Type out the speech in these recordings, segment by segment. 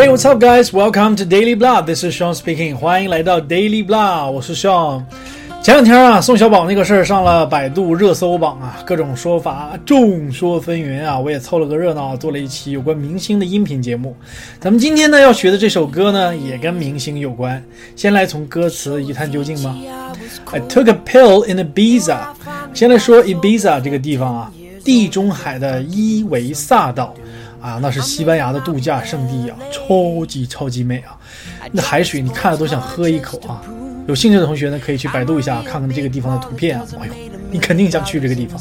Hey, what's up, guys? Welcome to Daily Blah. This is Sean speaking. 欢迎来到 Daily Blah，我是 Sean。前两天啊，宋小宝那个事儿上了百度热搜榜啊，各种说法，众说纷纭啊。我也凑了个热闹，做了一期有关明星的音频节目。咱们今天呢要学的这首歌呢，也跟明星有关。先来从歌词一探究竟吧。I took a pill in Ibiza。先来说 Ibiza 这个地方啊，地中海的伊维萨岛。啊，那是西班牙的度假胜地啊，超级超级美啊！那海水你看了都想喝一口啊！有兴趣的同学呢，可以去百度一下，看看这个地方的图片啊。哎呦，你肯定想去这个地方。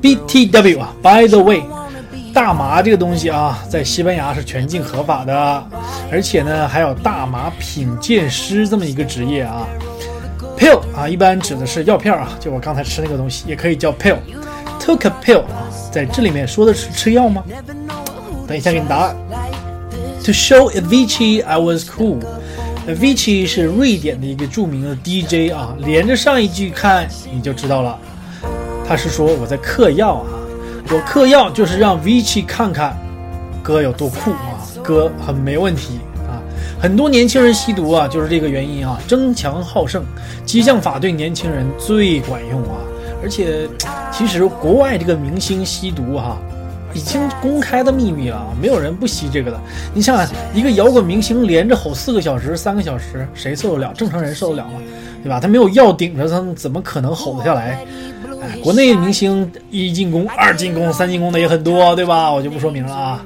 BTW 啊，By the way，大麻这个东西啊，在西班牙是全境合法的，而且呢，还有大麻品鉴师这么一个职业啊。Pill 啊，一般指的是药片啊，就我刚才吃那个东西，也可以叫 pill。Took a pill 啊，在这里面说的是吃药吗？等一下给你答案。To show Avicii I was cool。Avicii 是瑞典的一个著名的 DJ 啊，连着上一句看你就知道了，他是说我在嗑药啊，我嗑药就是让 Avicii 看看哥有多酷啊，哥很没问题啊。很多年轻人吸毒啊，就是这个原因啊，争强好胜，激将法对年轻人最管用啊。而且其实国外这个明星吸毒哈。已经公开的秘密了，没有人不吸这个的。你想想，一个摇滚明星连着吼四个小时、三个小时，谁受得了？正常人受得了吗？对吧？他没有药顶着，他怎么可能吼得下来？哎，国内明星一进攻、二进攻、三进攻的也很多，对吧？我就不说明了啊。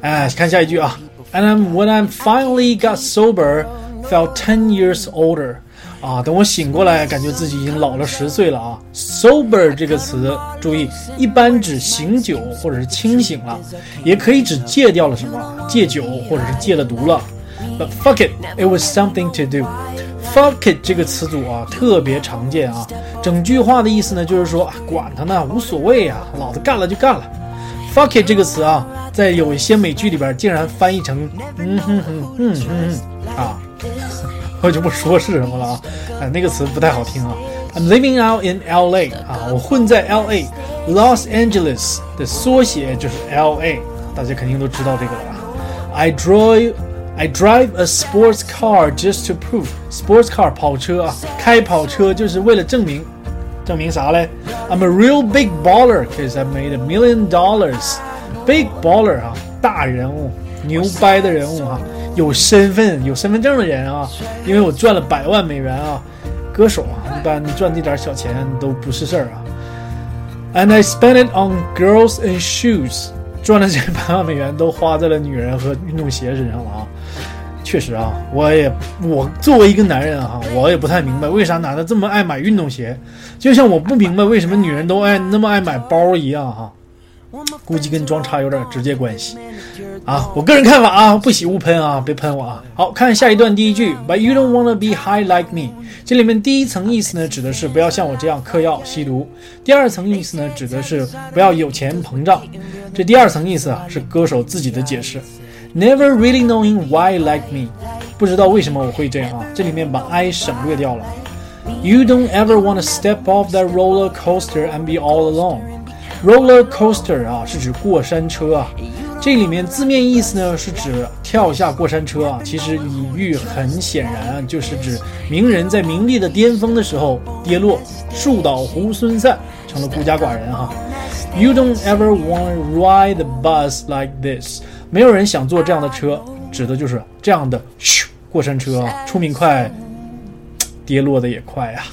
哎，看下一句啊。And when I finally got sober, felt ten years older. 啊，等我醒过来，感觉自己已经老了十岁了啊！Sober 这个词，注意，一般指醒酒或者是清醒了，也可以指戒掉了什么，戒酒或者是戒了毒了。But fuck it, it was something to do. Fuck it 这个词组啊，特别常见啊。整句话的意思呢，就是说管他呢，无所谓啊，老子干了就干了。Fuck it 这个词啊，在有一些美剧里边竟然翻译成嗯哼哼嗯哼哼啊。我就不说是什么了啊，啊，那个词不太好听啊。I'm living out in L.A. 啊，我混在 L.A.，Los Angeles 的缩写就是 L.A. 大家肯定都知道这个了啊。I drive I drive a sports car just to prove sports car 跑车啊，开跑车就是为了证明，证明啥嘞？I'm a real big baller because I made a million dollars. Big baller 啊，大人物，牛掰的人物哈。 有身份、有身份证的人啊，因为我赚了百万美元啊，歌手啊，一般赚这点小钱都不是事儿啊。And I spent it on girls and shoes，赚了这百万美元都花在了女人和运动鞋身上了啊。确实啊，我也我作为一个男人哈，我也不太明白为啥男的这么爱买运动鞋，就像我不明白为什么女人都爱那么爱买包一样哈。估计跟装叉有点直接关系，啊，我个人看法啊，不喜勿喷啊，别喷我啊。好看下一段第一句，But you don't wanna be high like me。这里面第一层意思呢，指的是不要像我这样嗑药吸毒；第二层意思呢，指的是不要有钱膨胀。这第二层意思啊，是歌手自己的解释，Never really knowing why like me，不知道为什么我会这样啊。这里面把 I 省略掉了。You don't ever wanna step off that roller coaster and be all alone。Roller coaster 啊，是指过山车啊。这里面字面意思呢，是指跳下过山车啊。其实隐喻很显然，就是指名人在名利的巅峰的时候跌落，树倒猢狲散，成了孤家寡人哈。You don't ever want to ride the bus like this。没有人想坐这样的车，指的就是这样的咻过山车啊，出名快，跌落的也快啊。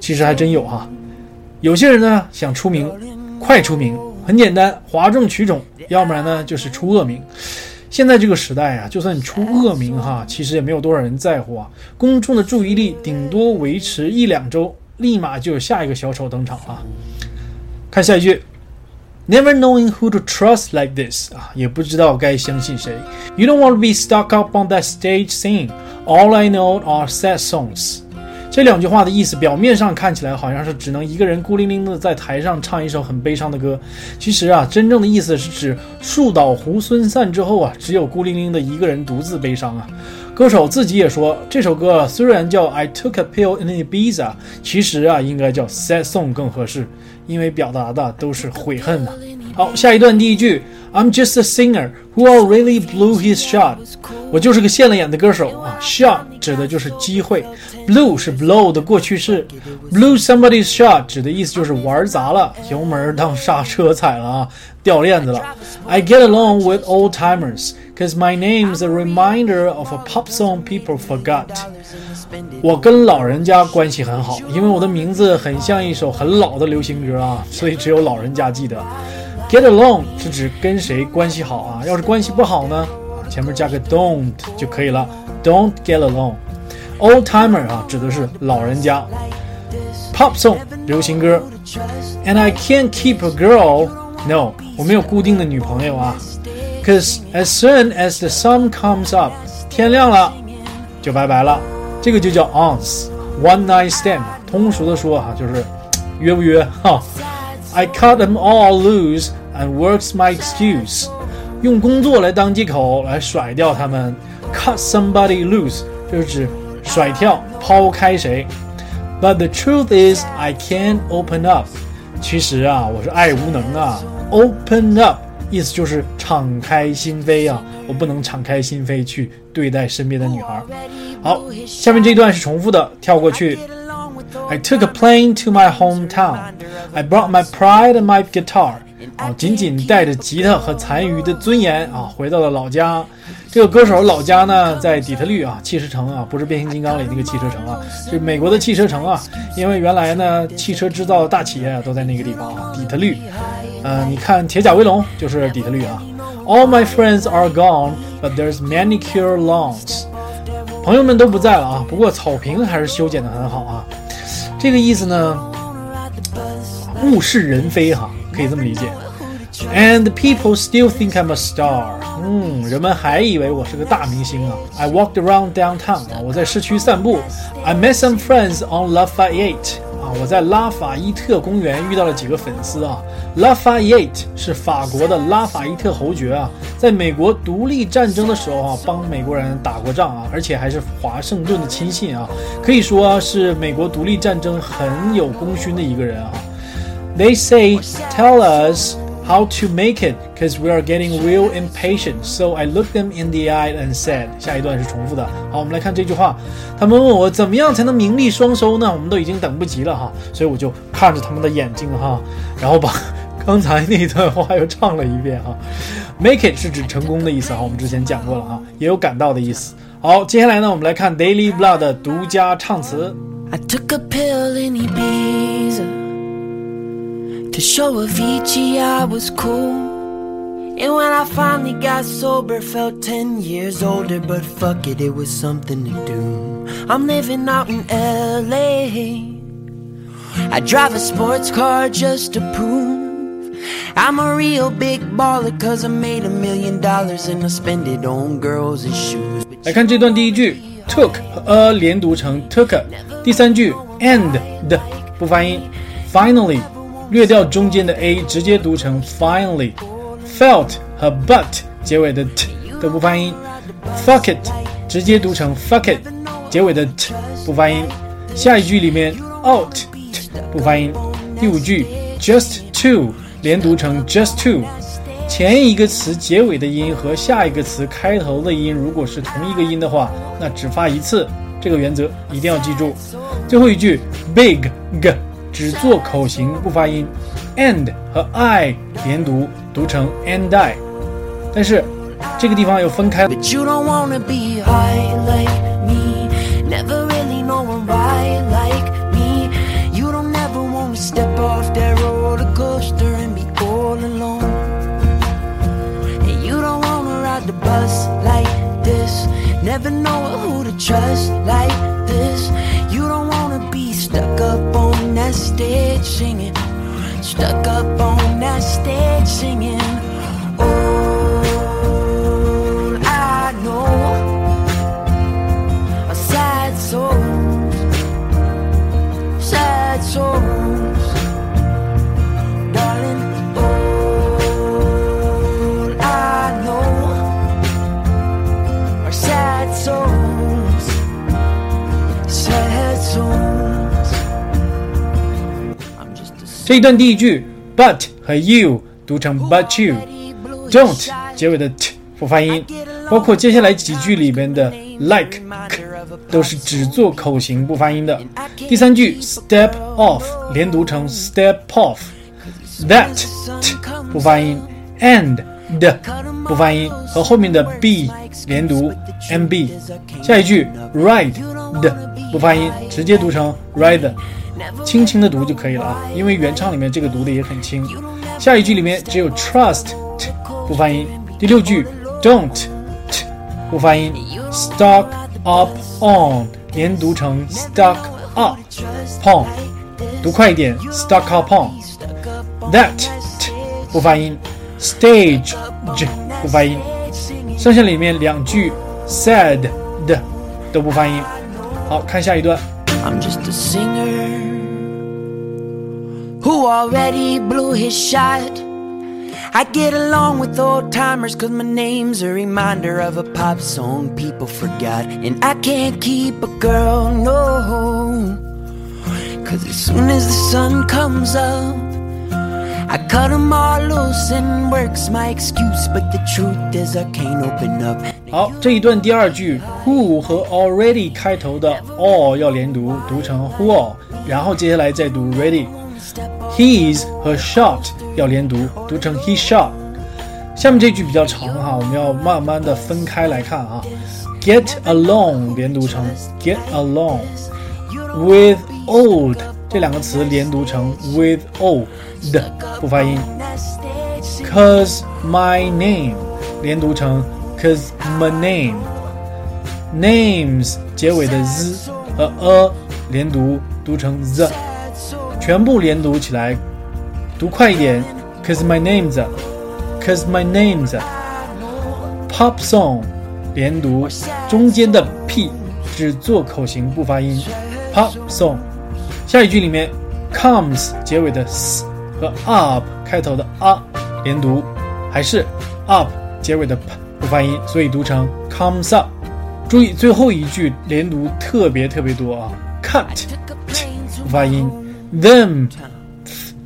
其实还真有哈。有些人呢想出名。快出名很简单，哗众取宠，要不然呢就是出恶名。现在这个时代啊，就算你出恶名哈，其实也没有多少人在乎啊。公众的注意力顶多维持一两周，立马就有下一个小丑登场了。看下一句，Never knowing who to trust like this 啊，也不知道该相信谁。You don't want to be stuck up on that stage singing. All I know are sad songs. 这两句话的意思，表面上看起来好像是只能一个人孤零零的在台上唱一首很悲伤的歌。其实啊，真正的意思是指树倒猢狲散之后啊，只有孤零零的一个人独自悲伤啊。歌手自己也说，这首歌虽然叫 I took a pill in Ibiza，其实啊应该叫 sad song 更合适，因为表达的都是悔恨呐。好，下一段第一句，I'm just a singer who already blew his shot。我就是个现了眼的歌手啊，shot 指的就是机会，blew 是 blow 的过去式，blew somebody's shot 指的意思就是玩砸了，油门当刹车踩了啊，掉链子了。I get along with old timers cause my name's a reminder of a pop song people forgot。我跟老人家关系很好，因为我的名字很像一首很老的流行歌啊，所以只有老人家记得。Get along 是指跟谁关系好啊，要是关系不好呢？前面加个 don't 就可以了，don't get along。Old timer 啊，指的是老人家。Pop song 流行歌。And I can't keep a girl. No，我没有固定的女朋友啊。Cause as soon as the sun comes up，天亮了就拜拜了。这个就叫 ons，one night stand。通俗的说哈，就是约不约哈。I cut them all loose and works my excuse。 用工作来当借口来甩掉他们，cut somebody loose 就是指甩跳、抛开谁。But the truth is, I can't open up。其实啊，我是爱无能啊。Open up 意思就是敞开心扉啊，我不能敞开心扉去对待身边的女孩。好，下面这段是重复的，跳过去。I took a plane to my hometown. I brought my pride and my guitar. 啊，仅仅带着吉他和残余的尊严啊，回到了老家。这个歌手老家呢，在底特律啊，汽车城啊，不是变形金刚里那个汽车城啊，是美国的汽车城啊。因为原来呢，汽车制造大企业都在那个地方啊，底特律。呃，你看《铁甲威龙》就是底特律啊。All my friends are gone, but there's manicure lawns。朋友们都不在了啊，不过草坪还是修剪的很好啊。这个意思呢，物是人非哈。可以这么理解。And people still think I'm a star。嗯，人们还以为我是个大明星啊。I walked around downtown 啊，我在市区散步。I met some friends on Lafayette 啊，我在拉法伊特公园遇到了几个粉丝啊。Lafayette 是法国的拉法伊特侯爵啊，在美国独立战争的时候啊，帮美国人打过仗啊，而且还是华盛顿的亲信啊，可以说是美国独立战争很有功勋的一个人啊。They say, tell us how to make it, cause we are getting real impatient. So I looked them in the eye and said，下一段是重复的。好，我们来看这句话。他们问我怎么样才能名利双收呢？我们都已经等不及了哈，所以我就看着他们的眼睛哈，然后把刚才那一段话又唱了一遍哈。Make it 是指成功的意思哈，我们之前讲过了哈，也有赶到的意思。好，接下来呢，我们来看 Daily Blood 的独家唱词。I took a pill in Ibiza. To show Avicii I was cool. And when I finally got sober, felt 10 years older, but fuck it, it was something to do. I'm living out in LA. I drive a sports car just to prove I'm a real big baller, cause I made a million dollars and I spend it on girls and shoes. 来看这段第一句，took 和 a 连读成 took，第三句 and 的不发音，finally 略掉中间的 a，直接读成 finally。felt 和 but 结尾的 t 都不发音。fuck it 直接读成 fuck it，结尾的 t 不发音。下一句里面 out t 不发音。第五句 just to 连读成 just to，前一个词结尾的音和下一个词开头的音如果是同一个音的话，那只发一次。这个原则一定要记住。最后一句 big g。只做口型不发音，and 和 I 连读，读成 and I，但是这个地方又分开。Never know who to trust like this. You don't wanna be stuck up on that stage singing. Stuck up on that stage singing. 这一段第一句，but 和 you 读成 but you。don't 结尾的 t 不发音，包括接下来几句里边的 like 都是只做口型不发音的。第三句 step off 连读成 step off，that t 不发音，and 的不发音，和后面的 be 连读 m b。下一句 ride 的不发音，直接读成 ride，轻轻的读就可以了啊，因为原唱里面这个读的也很轻。下一句里面只有 trust 不发音。第六句 don't 不发音，stock up on 连读成 stock up on，读快一点，stock up on。that 不发音，stage 不发音，剩下里面两句 said 的都不发音。好看下一段。I'm just a singer who already blew his shot. I get along with old timers cause my name's a reminder of a pop song people forgot. And I can't keep a girl, no. Cause as soon as the sun comes up, I cut them all loose and works my excuse. But the truth is, I can't open up. 好，这一段第二句 who 和 already 开头的 all 要连读，读成 who all，然后接下来再读 ready。 His 和 shot 要连读，读成 he shot。下面这句比较长哈，我们要慢慢的分开来看啊。Get along 连读成 get along。With old 这两个词连读成 with old 不发音。Cause my name 连读成 cause my name。Names 结尾的 z 和 a 连读，读成 the。 全部连读起来，读快一点。Cause my name's, cause my name's. Pop song 连读，中间的 p 只做口型不发音。Pop song。下一句里面，comes 结尾的 s 和 up 开头的 a 连读，还是 up 结尾的 p 不发音，所以读成 comes up。注意最后一句连读特别特别多啊，cut 不发音。them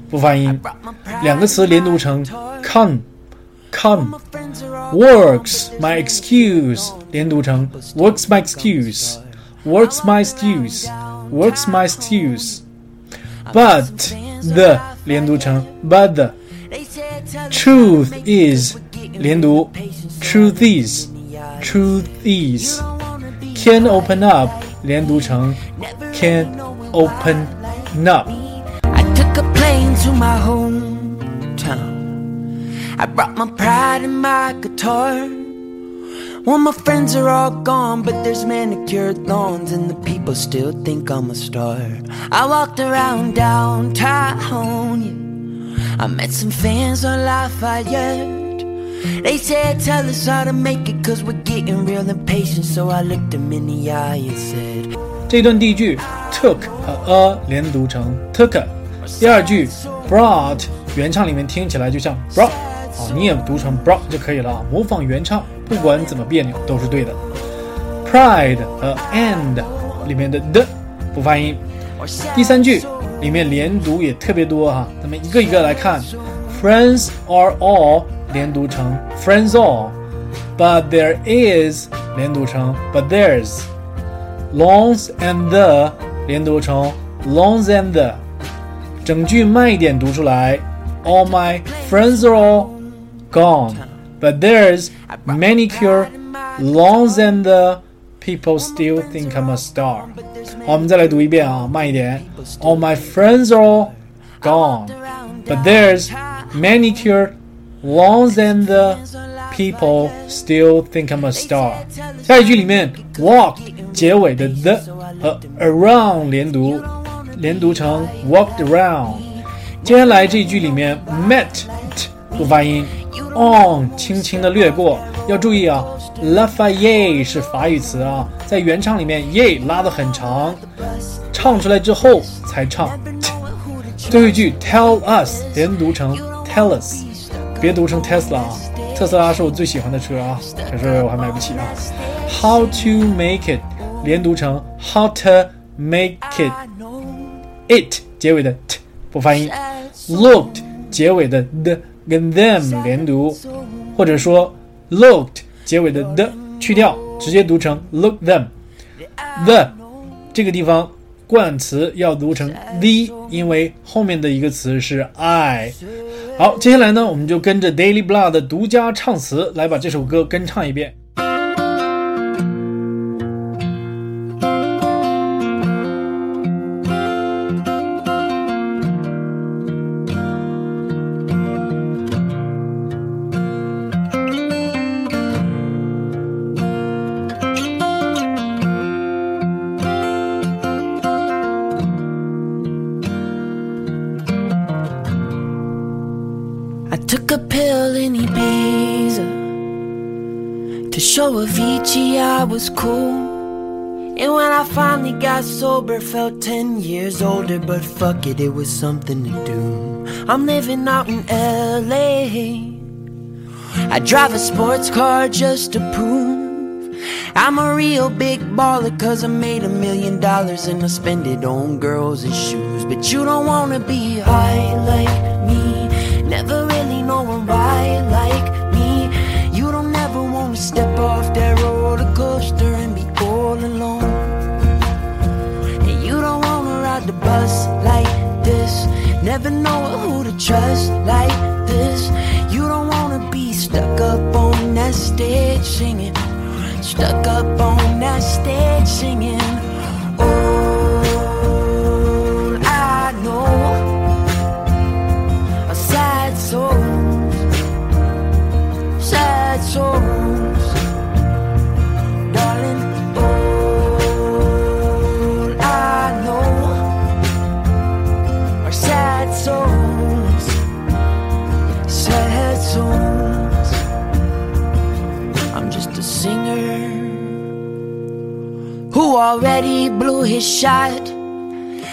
不发音，两个词连读成 come come works my excuse 连读成 works my excuse works my excuse works my excuse but the 连读成 but the truth is 连读 truth is truth is can open up 连读成 can open up to my hometown. I brought my pride and my guitar. Well, my friends are all gone, but there's manicured lawns, and the people still think I'm a star. I walked around downtown, yeah. I met some fans on Lafayette. They said, Tell us how to make it, cause we're getting real impatient. So I looked them in the eye and said, 这段第一句 took 和 a 连读成 took。第二句 brought 原唱里面听起来就像 brought 啊，你也读成 brought 就可以了啊。模仿原唱，不管怎么别扭都是对的。Pride 和 and 里面的的不发音。第三句里面连读也特别多哈，咱们一个一个来看。Friends are all 连读成 friends all，but there is 连读成 but there's。Longs and the 连读成 longs and the。整句慢一点读出来。All my friends are all gone, but there's manicure lawns and the people still think I'm a star。好，我们再来读一遍啊，慢一点。All my friends are all gone, but there's manicure lawns and the people still think I'm a star。下一句里面，walk 结尾的 the 和 around 连读。 连读成 walked around。接下来这一句里面 met 不发音，on 轻轻的略过。要注意啊，Lafayette 是法语词啊，在原唱里面 ye 拉的很长，唱出来之后才唱。最后一句 tell us 连读成 tell us，别读成 Tesla 啊，特斯拉是我最喜欢的车啊，可是我还买不起啊。How to make it 连读成 how to make it。It 结尾的 t 不发音，looked 结尾的 the 跟 them 连读，或者说 looked 结尾的 the 去掉，直接读成 look them。the 这个地方冠词要读成 the，因为后面的一个词是 I。好，接下来呢，我们就跟着 Daily Blah 的独家唱词来把这首歌跟唱一遍。To show Avicii I was cool. And when I finally got sober, felt 10 years older, but fuck it, it was something to do. I'm living out in LA. I drive a sports car just to prove I'm a real big baller, cause I made a million dollars and I spend it on girls and shoes. But you don't wanna be high like stuck up shot.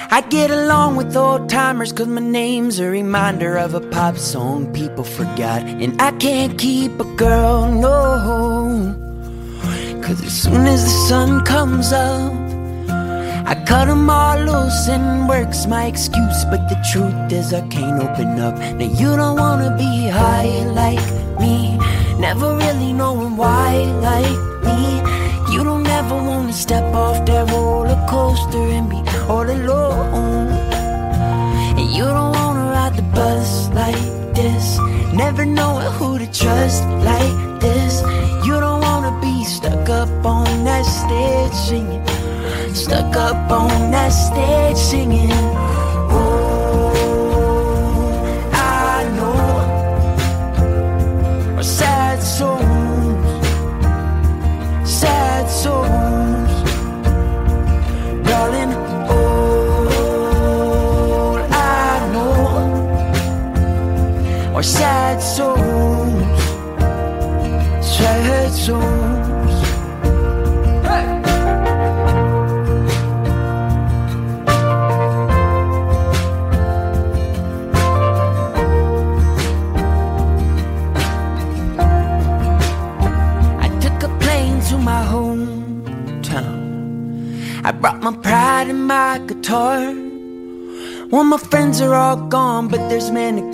I get along with old timers cause my name's a reminder of a pop song people forgot. And I can't keep a girl, no. Cause as soon as the sun comes up, I cut 'em all loose and work's my excuse. But the truth is, I can't open up. Now, you don't wanna be high like me, never really knowing why like me. You wanna step off that roller coaster and be all alone. And you don't wanna ride the bus like this, never knowing who to trust like this. You don't wanna be stuck up on that stage singing, stuck up on that stage singing.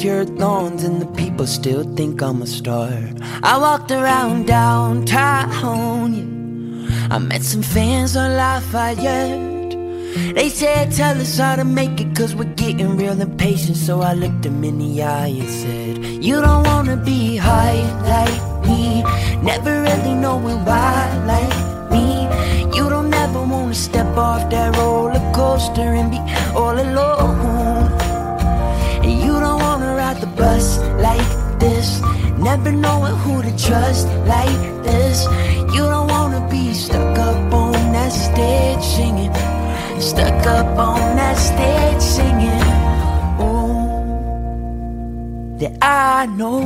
Manicured lawns, and the people still think I'm a star. I walked around downtown, yeah. I met some fans on Lafayette. They said, Tell us how to make it, cause we're getting real impatient. So I looked them in the eye and said, You don't wanna be high like me, never really knowing why like me. You don't ever wanna step off that roller coaster and be all alone. Wanna ride the bus like this, never knowing who to trust like this. You don't wanna be stuck up on that stage singing, stuck up on that stage singing. Oh, that I know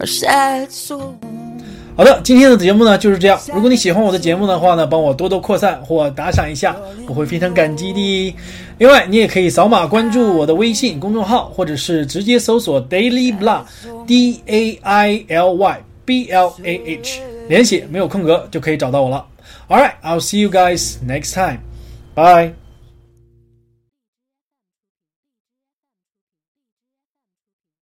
a sad souls. 好的，今天的节目呢就是这样。如果你喜欢我的节目的话呢，帮我多多扩散或打赏一下，我会非常感激的。另外，你也可以扫码关注我的微信公众号，或者是直接搜索 Daily Blah，D A I L Y B L A H，连写没有空格就可以找到我了。All right, I'll see you guys next time. Bye.